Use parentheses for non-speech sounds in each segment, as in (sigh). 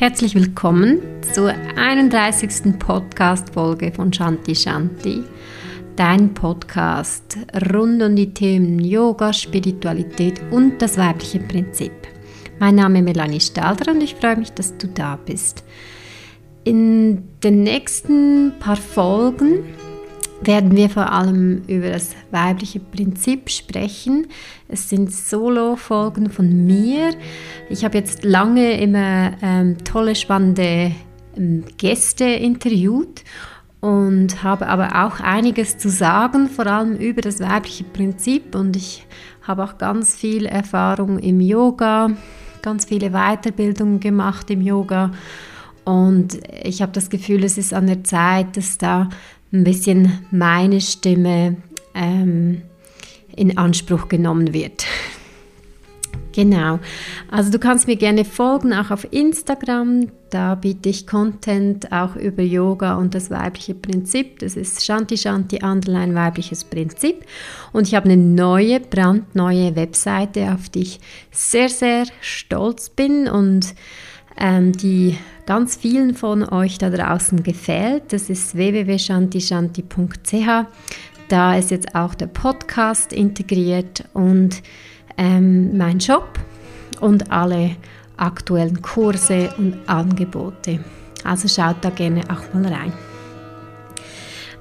Herzlich willkommen zur 31. Podcast-Folge von Shanti Shanti, dein Podcast rund um die Themen Yoga, Spiritualität und das weibliche Prinzip. Mein Name ist Melanie Stalder und ich freue mich, dass du da bist. In den nächsten paar Folgen werden wir vor allem über das weibliche Prinzip sprechen. Es sind Solo-Folgen von mir. Ich habe jetzt lange immer ähm, tolle, spannende ähm, Gäste interviewt und habe aber auch einiges zu sagen, vor allem über das weibliche Prinzip. Und ich habe auch ganz viel Erfahrung im Yoga, ganz viele Weiterbildungen gemacht im Yoga. Und ich habe das Gefühl, es ist an der Zeit, dass da ein bisschen meine Stimme ähm, in Anspruch genommen wird. (laughs) Genau. Also du kannst mir gerne folgen, auch auf Instagram. Da biete ich Content auch über Yoga und das weibliche Prinzip. Das ist Shanti Shanti Underline weibliches Prinzip. Und ich habe eine neue, brandneue Webseite, auf die ich sehr, sehr stolz bin und ähm, die ganz vielen von euch da draußen gefällt. Das ist www.shantishanti.ch. Da ist jetzt auch der Podcast integriert und ähm, mein Shop und alle aktuellen Kurse und Angebote. Also schaut da gerne auch mal rein.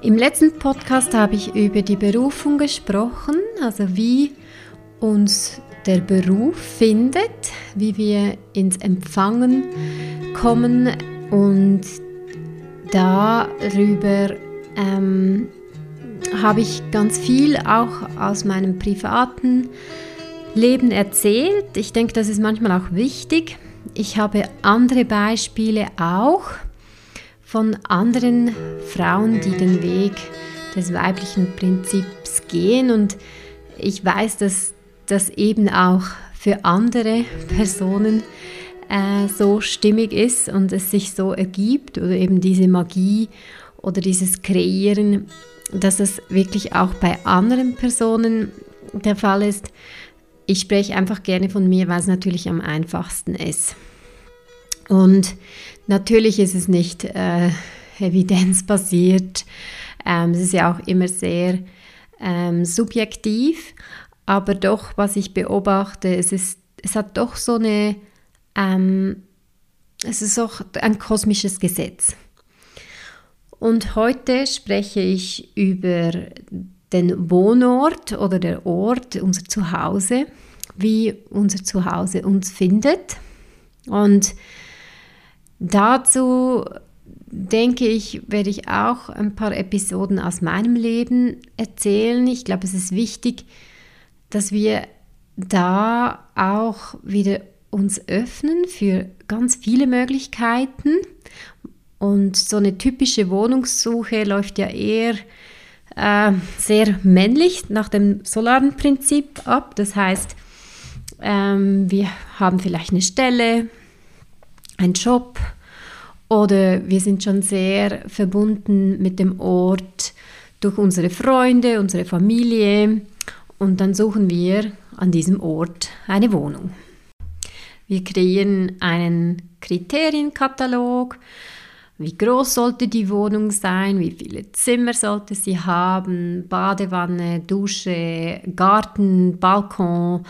Im letzten Podcast habe ich über die Berufung gesprochen, also wie uns der Beruf findet, wie wir ins Empfangen kommen und darüber ähm, habe ich ganz viel auch aus meinem privaten Leben erzählt. Ich denke, das ist manchmal auch wichtig. Ich habe andere Beispiele auch von anderen Frauen, die den Weg des weiblichen Prinzips gehen und ich weiß, dass das eben auch für andere Personen äh, so stimmig ist und es sich so ergibt oder eben diese Magie oder dieses Kreieren, dass es wirklich auch bei anderen Personen der Fall ist. Ich spreche einfach gerne von mir, weil es natürlich am einfachsten ist. Und natürlich ist es nicht äh, evidenzbasiert. Ähm, es ist ja auch immer sehr ähm, subjektiv. Aber doch, was ich beobachte, es, ist, es hat doch so eine, ähm, es ist auch ein kosmisches Gesetz. Und heute spreche ich über den Wohnort oder der Ort, unser Zuhause, wie unser Zuhause uns findet. Und dazu denke ich, werde ich auch ein paar Episoden aus meinem Leben erzählen. Ich glaube, es ist wichtig, dass wir da auch wieder uns öffnen für ganz viele Möglichkeiten. Und so eine typische Wohnungssuche läuft ja eher äh, sehr männlich nach dem solaren Prinzip ab. Das heißt, ähm, wir haben vielleicht eine Stelle, einen Job oder wir sind schon sehr verbunden mit dem Ort durch unsere Freunde, unsere Familie und dann suchen wir an diesem Ort eine Wohnung. Wir kreieren einen Kriterienkatalog. Wie groß sollte die Wohnung sein? Wie viele Zimmer sollte sie haben? Badewanne, Dusche, Garten, Balkon?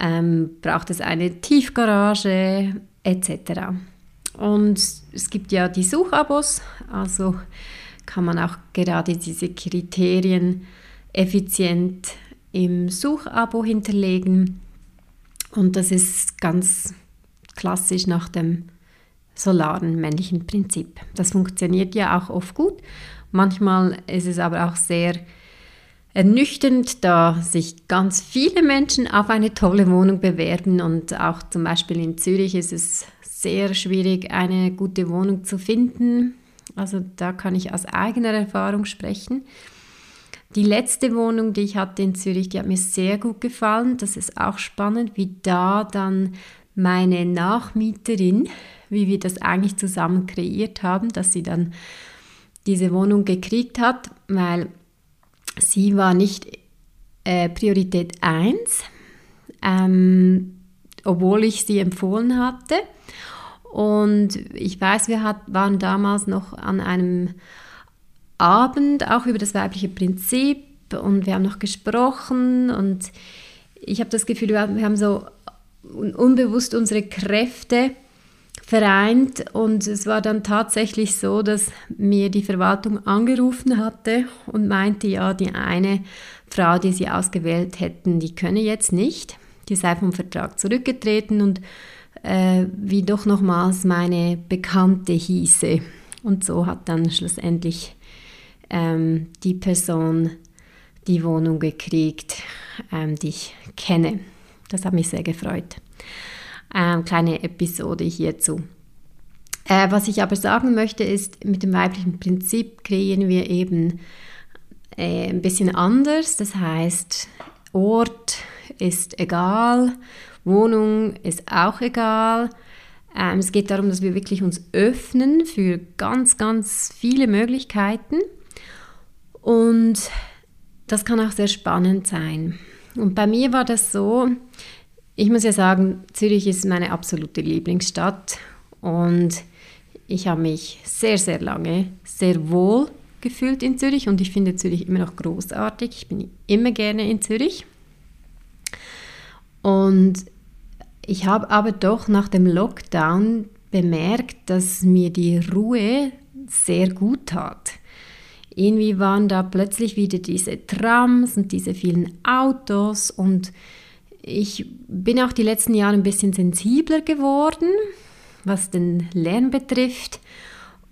Ähm, braucht es eine Tiefgarage etc. Und es gibt ja die Suchabos, also kann man auch gerade diese Kriterien effizient im Suchabo hinterlegen. Und das ist ganz klassisch nach dem solaren männlichen Prinzip. Das funktioniert ja auch oft gut. Manchmal ist es aber auch sehr ernüchternd, da sich ganz viele Menschen auf eine tolle Wohnung bewerben und auch zum Beispiel in Zürich ist es sehr schwierig, eine gute Wohnung zu finden. Also da kann ich aus eigener Erfahrung sprechen. Die letzte Wohnung, die ich hatte in Zürich, die hat mir sehr gut gefallen. Das ist auch spannend, wie da dann meine Nachmieterin, wie wir das eigentlich zusammen kreiert haben, dass sie dann diese Wohnung gekriegt hat, weil sie war nicht äh, Priorität 1, ähm, obwohl ich sie empfohlen hatte. Und ich weiß, wir hat, waren damals noch an einem Abend auch über das weibliche Prinzip und wir haben noch gesprochen und ich habe das Gefühl, wir haben so unbewusst unsere Kräfte vereint und es war dann tatsächlich so, dass mir die Verwaltung angerufen hatte und meinte, ja, die eine Frau, die sie ausgewählt hätten, die könne jetzt nicht, die sei vom Vertrag zurückgetreten und äh, wie doch nochmals meine Bekannte hieße. Und so hat dann schlussendlich ähm, die Person die Wohnung gekriegt, ähm, die ich kenne. Das hat mich sehr gefreut. Ähm, kleine Episode hierzu. Äh, was ich aber sagen möchte, ist, mit dem weiblichen Prinzip kreieren wir eben äh, ein bisschen anders. Das heißt, Ort ist egal, Wohnung ist auch egal. Ähm, es geht darum, dass wir wirklich uns öffnen für ganz, ganz viele Möglichkeiten. Und das kann auch sehr spannend sein. Und bei mir war das so, ich muss ja sagen, Zürich ist meine absolute Lieblingsstadt und ich habe mich sehr, sehr lange sehr wohl gefühlt in Zürich und ich finde Zürich immer noch großartig. Ich bin immer gerne in Zürich. Und ich habe aber doch nach dem Lockdown bemerkt, dass mir die Ruhe sehr gut tat. Irgendwie waren da plötzlich wieder diese Trams und diese vielen Autos und ich bin auch die letzten Jahre ein bisschen sensibler geworden, was den Lärm betrifft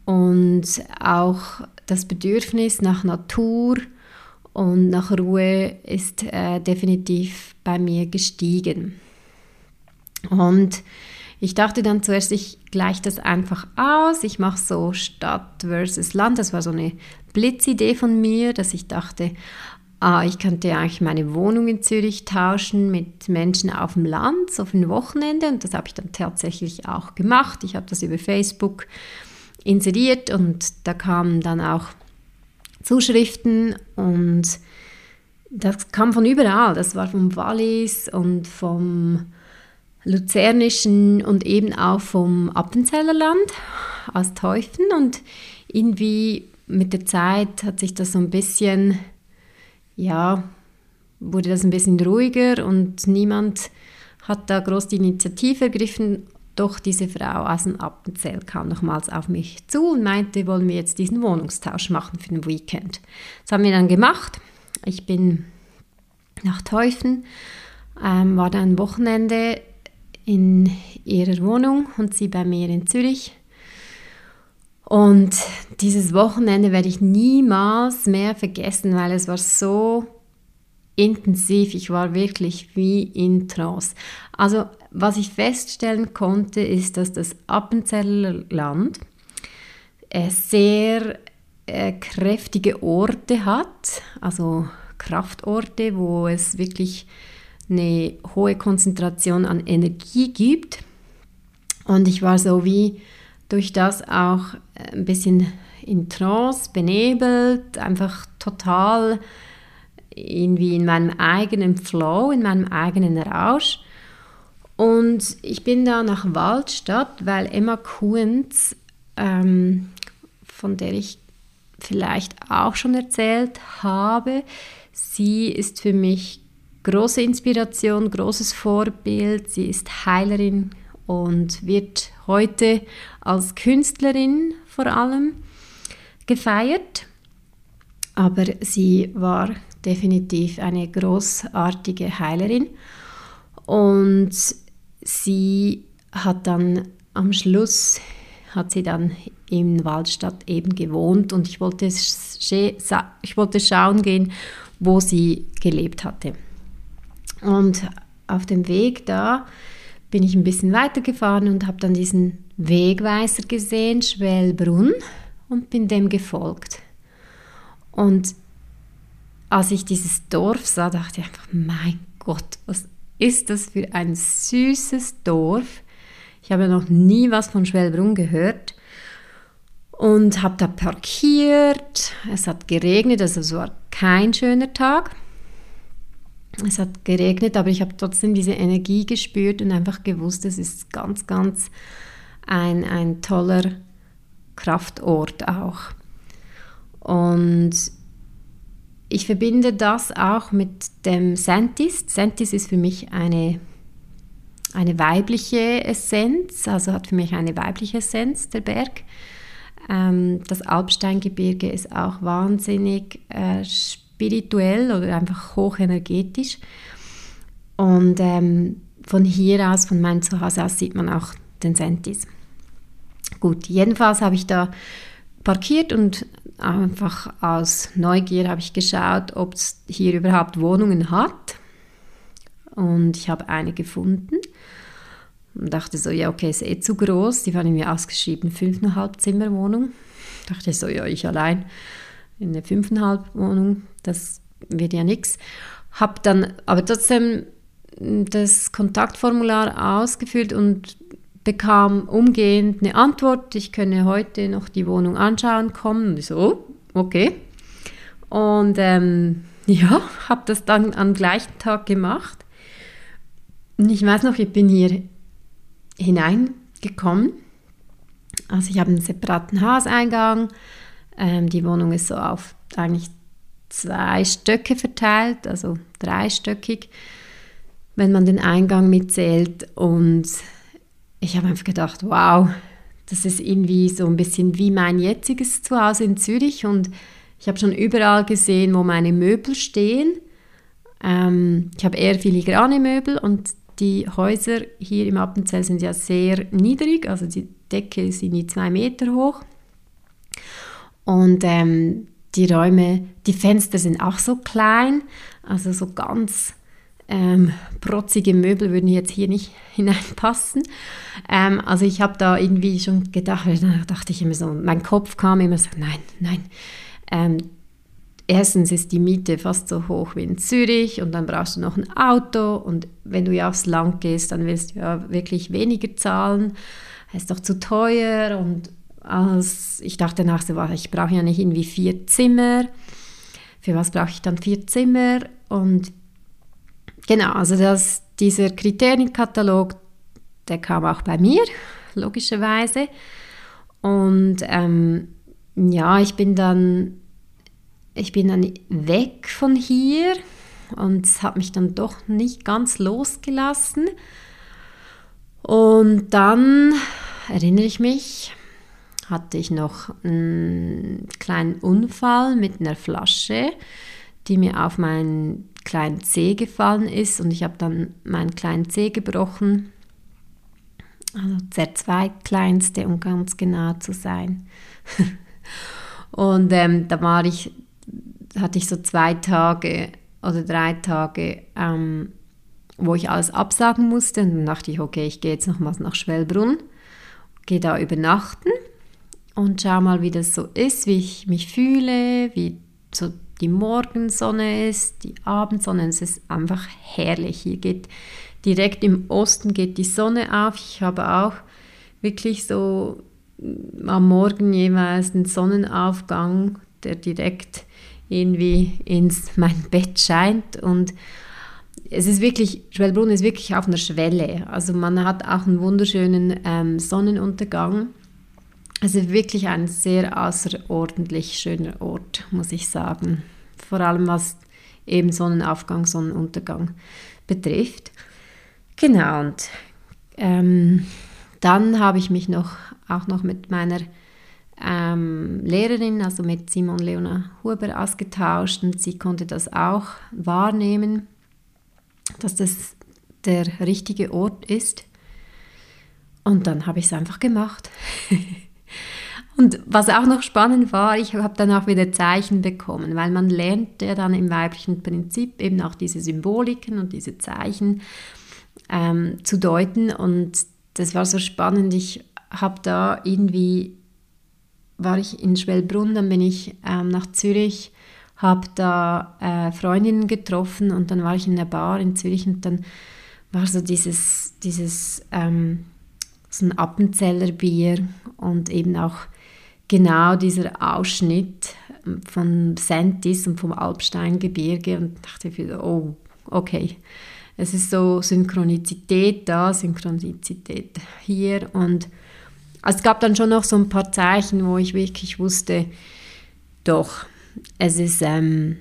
und auch das Bedürfnis nach Natur und nach Ruhe ist äh, definitiv bei mir gestiegen. Und ich dachte dann zuerst, ich gleiche das einfach aus. Ich mache so Stadt versus Land. Das war so eine Blitzidee von mir, dass ich dachte, ah, ich könnte eigentlich meine Wohnung in Zürich tauschen mit Menschen auf dem Land, so für ein Wochenende. Und das habe ich dann tatsächlich auch gemacht. Ich habe das über Facebook inseriert und da kamen dann auch Zuschriften und das kam von überall. Das war vom Wallis und vom Luzernischen und eben auch vom Appenzellerland aus Teufen und irgendwie mit der Zeit hat sich das so ein bisschen, ja, wurde das ein bisschen ruhiger und niemand hat da groß die Initiative ergriffen. Doch diese Frau aus dem Appenzell kam nochmals auf mich zu und meinte, wollen wir jetzt diesen Wohnungstausch machen für den Weekend. Das haben wir dann gemacht. Ich bin nach Teufen, ähm, war dann ein Wochenende in ihrer Wohnung und sie bei mir in Zürich. Und dieses Wochenende werde ich niemals mehr vergessen, weil es war so intensiv. Ich war wirklich wie in Trance. Also was ich feststellen konnte, ist, dass das Appenzeller Land äh, sehr äh, kräftige Orte hat, also Kraftorte, wo es wirklich eine hohe Konzentration an Energie gibt. Und ich war so wie durch das auch ein bisschen in Trance, benebelt, einfach total irgendwie in meinem eigenen Flow, in meinem eigenen Rausch. Und ich bin da nach Waldstadt, weil Emma Kuhns, ähm, von der ich vielleicht auch schon erzählt habe, sie ist für mich große Inspiration, großes Vorbild. Sie ist Heilerin und wird heute als Künstlerin vor allem gefeiert. Aber sie war definitiv eine großartige Heilerin und sie hat dann am Schluss hat sie dann in Waldstadt eben gewohnt und ich wollte, ich wollte schauen gehen, wo sie gelebt hatte. Und auf dem Weg da bin ich ein bisschen weitergefahren und habe dann diesen Wegweiser gesehen, Schwellbrunn, und bin dem gefolgt. Und als ich dieses Dorf sah, dachte ich einfach, mein Gott, was ist das für ein süßes Dorf? Ich habe noch nie was von Schwellbrunn gehört und habe da parkiert. Es hat geregnet, also es war kein schöner Tag. Es hat geregnet, aber ich habe trotzdem diese Energie gespürt und einfach gewusst, es ist ganz, ganz ein, ein toller Kraftort auch. Und ich verbinde das auch mit dem Sentis. Sentis ist für mich eine, eine weibliche Essenz, also hat für mich eine weibliche Essenz, der Berg. Ähm, das Alpsteingebirge ist auch wahnsinnig äh, spirituell oder einfach hochenergetisch. Und ähm, von hier aus, von meinem Zuhause aus, sieht man auch den Sentis. Gut, jedenfalls habe ich da parkiert und einfach aus Neugier habe ich geschaut, ob es hier überhaupt Wohnungen hat. Und ich habe eine gefunden und dachte so, ja, okay, ist eh zu groß. Die waren mir ausgeschrieben, 5,5 Zimmer Wohnung. Dachte so, ja, ich allein in der 5,5 Wohnung, das wird ja nichts. Habe dann aber trotzdem das Kontaktformular ausgefüllt und bekam umgehend eine Antwort, ich könne heute noch die Wohnung anschauen kommen. Und ich so, oh, okay. Und ähm, (laughs) ja, habe das dann am gleichen Tag gemacht. Und ich weiß noch, ich bin hier hineingekommen. Also ich habe einen separaten Hauseingang. Ähm, die Wohnung ist so auf eigentlich zwei Stöcke verteilt, also dreistöckig, wenn man den Eingang mitzählt. Und ich habe einfach gedacht, wow, das ist irgendwie so ein bisschen wie mein jetziges Zuhause in Zürich. Und ich habe schon überall gesehen, wo meine Möbel stehen. Ähm, ich habe eher filigrane Möbel und die Häuser hier im Appenzell sind ja sehr niedrig, also die Decke ist irgendwie zwei Meter hoch. Und ähm, die Räume, die Fenster sind auch so klein, also so ganz ähm, protzige Möbel würden jetzt hier nicht (laughs) hineinpassen. Ähm, also ich habe da irgendwie schon gedacht, da dachte ich immer so, mein Kopf kam immer so, nein, nein. Ähm, erstens ist die Miete fast so hoch wie in Zürich und dann brauchst du noch ein Auto und wenn du ja aufs Land gehst, dann willst du ja wirklich weniger zahlen. Ist doch zu teuer und als ich dachte nach so, ich brauche ja nicht irgendwie vier Zimmer. Für was brauche ich dann vier Zimmer? Und genau, also das, dieser Kriterienkatalog, der kam auch bei mir, logischerweise. Und ähm, ja, ich bin dann ich bin dann weg von hier und es hat mich dann doch nicht ganz losgelassen. Und dann erinnere ich mich, hatte ich noch einen kleinen Unfall mit einer Flasche, die mir auf meinen kleinen Zeh gefallen ist und ich habe dann meinen kleinen Zeh gebrochen. Also der zweitkleinste, um ganz genau zu sein. (laughs) und ähm, da war ich hatte ich so zwei Tage oder drei Tage, ähm, wo ich alles absagen musste. Und dann dachte ich, okay, ich gehe jetzt nochmals nach Schwellbrunn, gehe da übernachten und schau mal, wie das so ist, wie ich mich fühle, wie so die Morgensonne ist, die Abendsonne. Es ist einfach herrlich. Hier geht direkt im Osten geht die Sonne auf. Ich habe auch wirklich so am Morgen jeweils einen Sonnenaufgang, der direkt irgendwie ins (laughs) mein Bett scheint und es ist wirklich, Schwellbrunn ist wirklich auf einer Schwelle. Also man hat auch einen wunderschönen ähm, Sonnenuntergang. Also wirklich ein sehr außerordentlich schöner Ort, muss ich sagen. Vor allem was eben Sonnenaufgang, Sonnenuntergang betrifft. Genau, und ähm, dann habe ich mich noch auch noch mit meiner ähm, Lehrerin, also mit Simon Leona Huber, ausgetauscht und sie konnte das auch wahrnehmen, dass das der richtige Ort ist. Und dann habe ich es einfach gemacht. (laughs) und was auch noch spannend war, ich habe dann auch wieder Zeichen bekommen, weil man lernt ja dann im weiblichen Prinzip eben auch diese Symboliken und diese Zeichen ähm, zu deuten. Und das war so spannend. Ich habe da irgendwie war ich in Schwellbrunn, dann bin ich ähm, nach Zürich, habe da äh, Freundinnen getroffen und dann war ich in der Bar in Zürich und dann war so dieses, dieses ähm, so ein Appenzeller Bier und eben auch genau dieser Ausschnitt von Sentis und vom Alpsteingebirge und dachte wieder, oh, okay, es ist so Synchronizität da, Synchronizität hier und es gab dann schon noch so ein paar Zeichen, wo ich wirklich wusste, doch, es ist, ähm,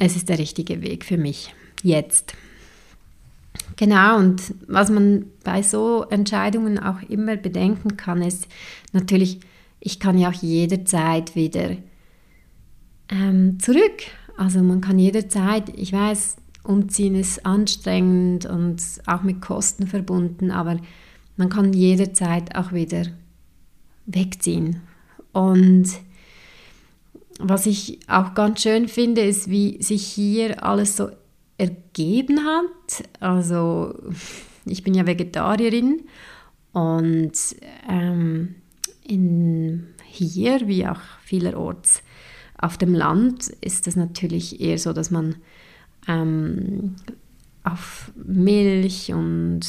es ist der richtige Weg für mich jetzt. Genau, und was man bei so Entscheidungen auch immer bedenken kann, ist natürlich, ich kann ja auch jederzeit wieder ähm, zurück. Also man kann jederzeit, ich weiß, umziehen ist anstrengend und auch mit Kosten verbunden, aber man kann jederzeit auch wieder wegziehen. Und was ich auch ganz schön finde, ist, wie sich hier alles so ergeben hat. Also (laughs) ich bin ja Vegetarierin und ähm, in, hier, wie auch vielerorts auf dem Land, ist es natürlich eher so, dass man ähm, auf Milch und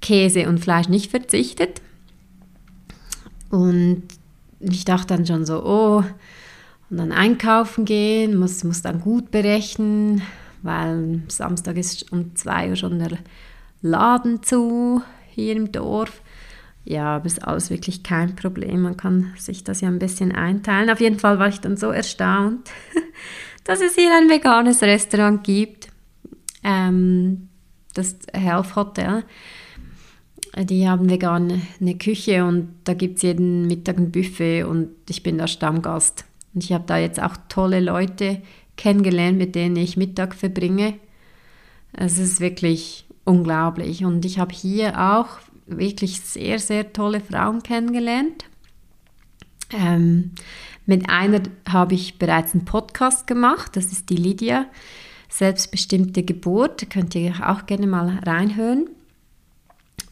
Käse und Fleisch nicht verzichtet. Und ich dachte dann schon so, oh, und dann einkaufen gehen, muss, muss dann gut berechnen, weil Samstag ist um 2 Uhr schon der Laden zu hier im Dorf. Ja, aber ist alles wirklich kein Problem. Man kann sich das ja ein bisschen einteilen. Auf jeden Fall war ich dann so erstaunt, (laughs) dass es hier ein veganes Restaurant gibt. Ähm, das Health Hotel. Die haben vegan eine Küche und da gibt es jeden Mittag ein Buffet und ich bin da Stammgast. Und ich habe da jetzt auch tolle Leute kennengelernt, mit denen ich Mittag verbringe. Es ist wirklich unglaublich. Und ich habe hier auch wirklich sehr, sehr tolle Frauen kennengelernt. Ähm, mit einer habe ich bereits einen Podcast gemacht, das ist die Lydia, Selbstbestimmte Geburt, könnt ihr auch gerne mal reinhören.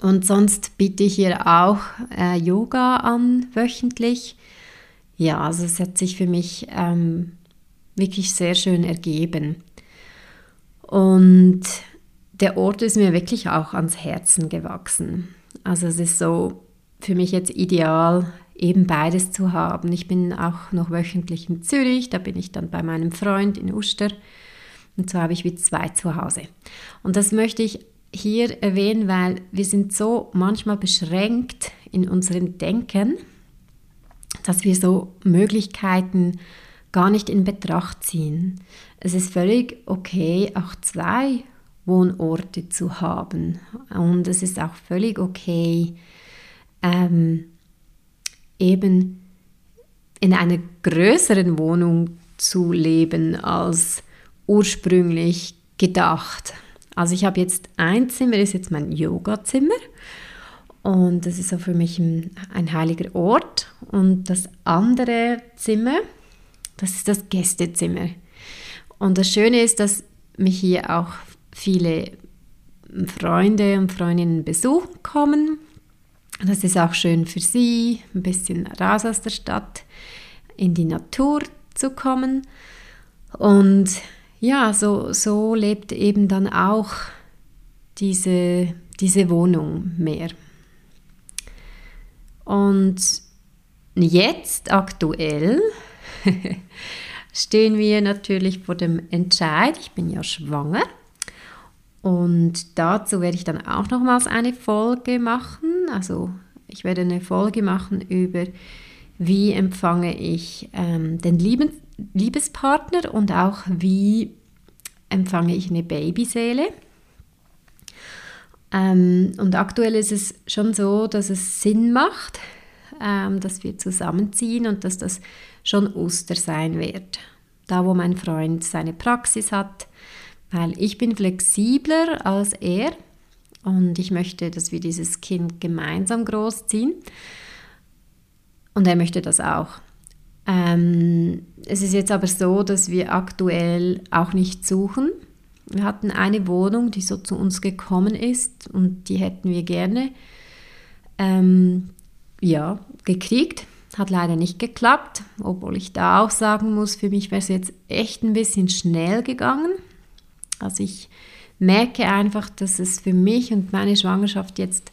Und sonst biete ich hier auch äh, Yoga an, wöchentlich. Ja, also es hat sich für mich ähm, wirklich sehr schön ergeben. Und der Ort ist mir wirklich auch ans Herzen gewachsen. Also es ist so für mich jetzt ideal, eben beides zu haben. Ich bin auch noch wöchentlich in Zürich, da bin ich dann bei meinem Freund in Uster und so habe ich wie zwei zu Hause. Und das möchte ich hier erwähnen, weil wir sind so manchmal beschränkt in unserem Denken, dass wir so Möglichkeiten gar nicht in Betracht ziehen. Es ist völlig okay, auch zwei Wohnorte zu haben. Und es ist auch völlig okay, ähm, eben in einer größeren Wohnung zu leben als ursprünglich gedacht. Also ich habe jetzt ein Zimmer, ist jetzt mein Yoga-Zimmer und das ist so für mich ein, ein heiliger Ort. Und das andere Zimmer, das ist das Gästezimmer. Und das Schöne ist, dass mich hier auch viele Freunde und Freundinnen besuchen kommen. Das ist auch schön für sie, ein bisschen raus aus der Stadt, in die Natur zu kommen. Und ja, so, so lebt eben dann auch diese, diese Wohnung mehr. Und jetzt aktuell (laughs) stehen wir natürlich vor dem Entscheid. Ich bin ja schwanger. Und dazu werde ich dann auch nochmals eine Folge machen. Also ich werde eine Folge machen über, wie empfange ich ähm, den Lieben, Liebespartner und auch wie empfange ich eine Babyseele. Ähm, und aktuell ist es schon so, dass es Sinn macht, ähm, dass wir zusammenziehen und dass das schon Oster sein wird. Da, wo mein Freund seine Praxis hat, weil ich bin flexibler als er und ich möchte, dass wir dieses Kind gemeinsam großziehen. Und er möchte das auch. Ähm, es ist jetzt aber so, dass wir aktuell auch nicht suchen. Wir hatten eine Wohnung, die so zu uns gekommen ist und die hätten wir gerne ähm, ja, gekriegt. Hat leider nicht geklappt, obwohl ich da auch sagen muss, für mich wäre es jetzt echt ein bisschen schnell gegangen. Also ich merke einfach, dass es für mich und meine Schwangerschaft jetzt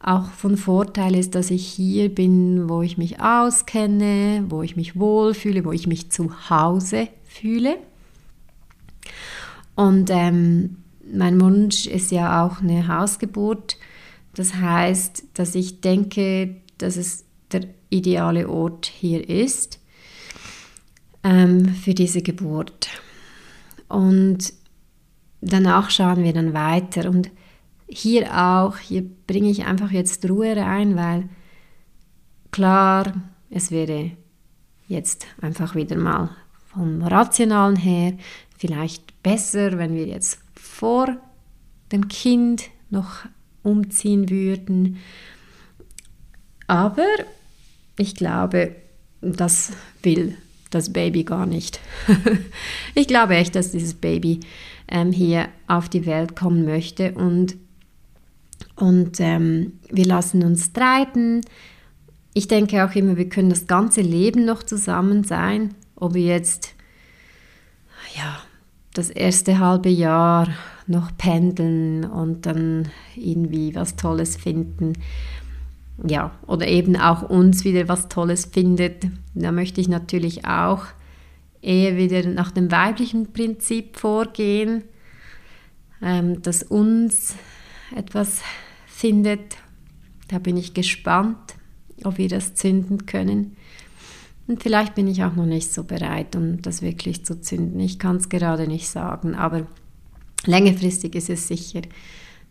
auch von Vorteil ist, dass ich hier bin, wo ich mich auskenne, wo ich mich wohlfühle, wo ich mich zu Hause fühle. Und ähm, mein Wunsch ist ja auch eine Hausgeburt. Das heißt, dass ich denke, dass es der ideale Ort hier ist ähm, für diese Geburt. Und danach schauen wir dann weiter. Und hier auch, hier bringe ich einfach jetzt Ruhe rein, weil klar, es wäre jetzt einfach wieder mal vom Rationalen her vielleicht besser, wenn wir jetzt vor dem Kind noch umziehen würden. Aber ich glaube, das will das Baby gar nicht. (laughs) ich glaube echt, dass dieses Baby ähm, hier auf die Welt kommen möchte und, und ähm, wir lassen uns streiten. Ich denke auch immer, wir können das ganze Leben noch zusammen sein, ob wir jetzt ja, das erste halbe Jahr noch pendeln und dann irgendwie was Tolles finden. Ja, oder eben auch uns wieder was Tolles findet. Da möchte ich natürlich auch eher wieder nach dem weiblichen Prinzip vorgehen, ähm, dass uns etwas findet. Da bin ich gespannt, ob wir das zünden können. Und vielleicht bin ich auch noch nicht so bereit, um das wirklich zu zünden. Ich kann es gerade nicht sagen, aber längerfristig ist es sicher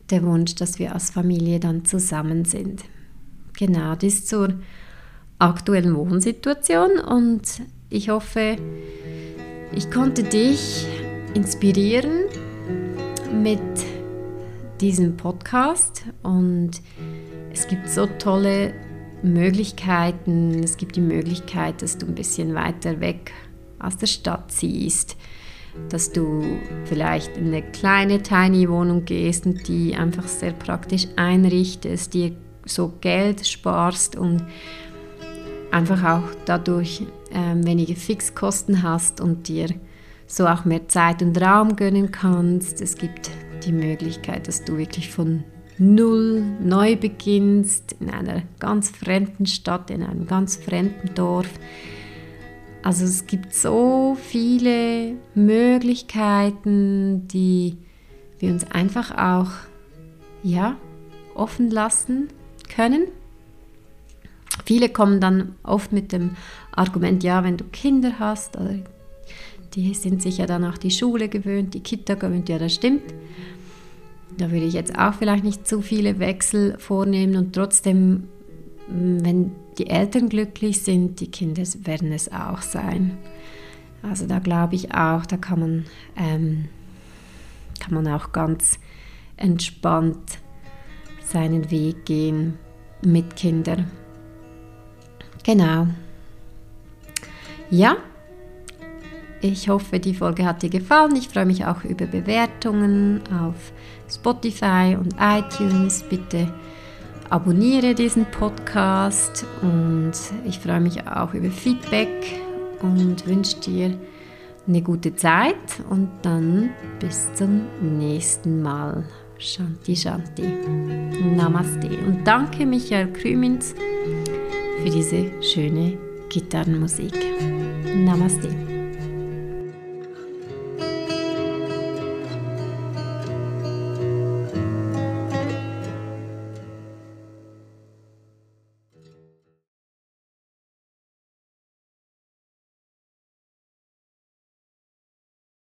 der Wunsch, dass wir als Familie dann zusammen sind. Genau, das zur aktuellen Wohnsituation und ich hoffe, ich konnte dich inspirieren mit diesem Podcast und es gibt so tolle Möglichkeiten. Es gibt die Möglichkeit, dass du ein bisschen weiter weg aus der Stadt ziehst, dass du vielleicht in eine kleine Tiny Wohnung gehst und die einfach sehr praktisch einrichtest, dir so Geld sparst und einfach auch dadurch ähm, weniger Fixkosten hast und dir so auch mehr Zeit und Raum gönnen kannst. Es gibt die Möglichkeit, dass du wirklich von null neu beginnst, in einer ganz fremden Stadt, in einem ganz fremden Dorf. Also es gibt so viele Möglichkeiten, die wir uns einfach auch ja, offen lassen können. Viele kommen dann oft mit dem Argument, ja, wenn du Kinder hast, oder die sind sich ja dann auch die Schule gewöhnt, die Kita gewöhnt, ja, das stimmt. Da würde ich jetzt auch vielleicht nicht zu viele Wechsel vornehmen und trotzdem, mm, wenn die Eltern glücklich sind, die Kinder werden es auch sein. Also da glaube ich auch, da kann man, ähm, kann man auch ganz entspannt seinen Weg gehen mit Kindern. Genau. Ja, ich hoffe, die Folge hat dir gefallen. Ich freue mich auch über Bewertungen auf Spotify und iTunes. Bitte abonniere diesen Podcast und ich freue mich auch über Feedback und wünsche dir eine gute Zeit und dann bis zum nächsten Mal. Shanti Shanti. Namaste. Und danke Michael Krümins für diese schöne Gitarrenmusik. Namaste.